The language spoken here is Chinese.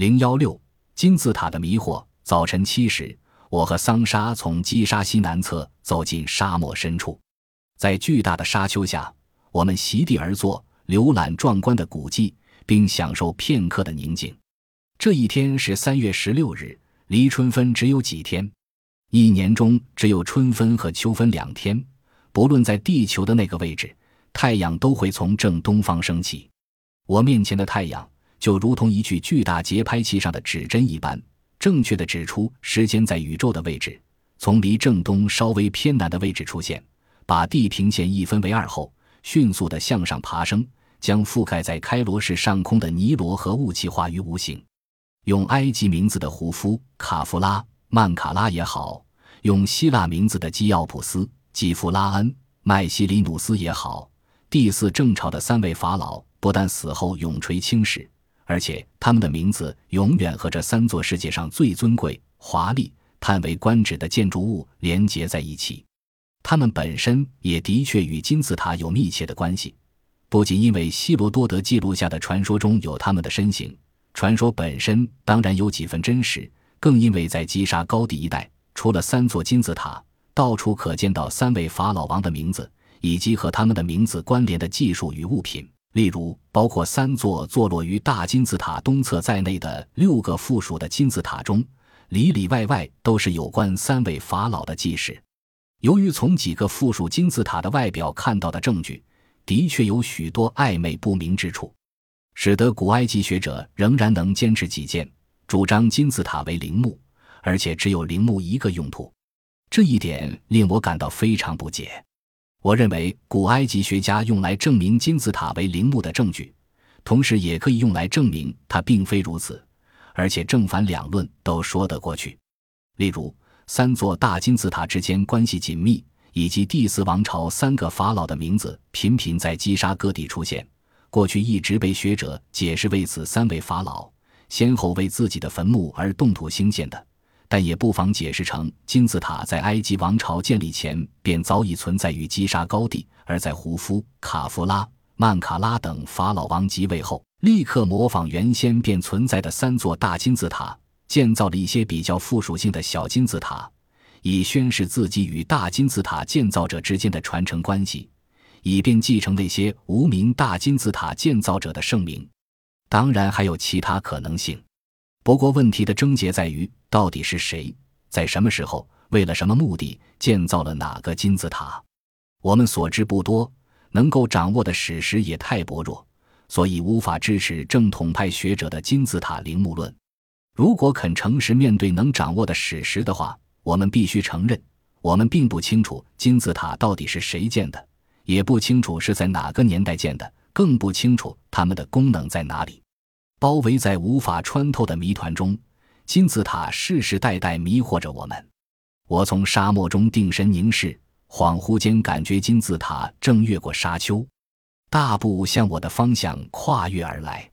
零幺六金字塔的迷惑。早晨七时，我和桑莎从基沙西南侧走进沙漠深处，在巨大的沙丘下，我们席地而坐，浏览壮观的古迹，并享受片刻的宁静。这一天是三月十六日，离春分只有几天。一年中只有春分和秋分两天，不论在地球的那个位置，太阳都会从正东方升起。我面前的太阳。就如同一具巨大节拍器上的指针一般，正确的指出时间在宇宙的位置，从离正东稍微偏南的位置出现，把地平线一分为二后，迅速地向上爬升，将覆盖在开罗市上空的尼罗河雾气化于无形。用埃及名字的胡夫、卡夫拉、曼卡拉也好，用希腊名字的基奥普斯、基夫拉恩、麦西里努斯也好，第四正朝的三位法老不但死后永垂青史。而且他们的名字永远和这三座世界上最尊贵、华丽、叹为观止的建筑物连结在一起。他们本身也的确与金字塔有密切的关系，不仅因为希罗多德记录下的传说中有他们的身形，传说本身当然有几分真实，更因为在基沙高地一带，除了三座金字塔，到处可见到三位法老王的名字以及和他们的名字关联的技术与物品。例如，包括三座坐落于大金字塔东侧在内的六个附属的金字塔中，里里外外都是有关三位法老的记事。由于从几个附属金字塔的外表看到的证据的确有许多暧昧不明之处，使得古埃及学者仍然能坚持己见，主张金字塔为陵墓，而且只有陵墓一个用途。这一点令我感到非常不解。我认为，古埃及学家用来证明金字塔为陵墓的证据，同时也可以用来证明它并非如此，而且正反两论都说得过去。例如，三座大金字塔之间关系紧密，以及第四王朝三个法老的名字频频在击杀各地出现，过去一直被学者解释为此三位法老先后为自己的坟墓而动土兴建的。但也不妨解释成金字塔在埃及王朝建立前便早已存在于基沙高地，而在胡夫、卡夫拉、曼卡拉等法老王即位后，立刻模仿原先便存在的三座大金字塔，建造了一些比较附属性的小金字塔，以宣示自己与大金字塔建造者之间的传承关系，以便继承那些无名大金字塔建造者的盛名。当然，还有其他可能性。不过，问题的症结在于，到底是谁在什么时候，为了什么目的建造了哪个金字塔？我们所知不多，能够掌握的史实也太薄弱，所以无法支持正统派学者的金字塔陵墓论。如果肯诚实面对能掌握的史实的话，我们必须承认，我们并不清楚金字塔到底是谁建的，也不清楚是在哪个年代建的，更不清楚它们的功能在哪里。包围在无法穿透的谜团中，金字塔世世代代迷惑着我们。我从沙漠中定神凝视，恍惚间感觉金字塔正越过沙丘，大步向我的方向跨越而来。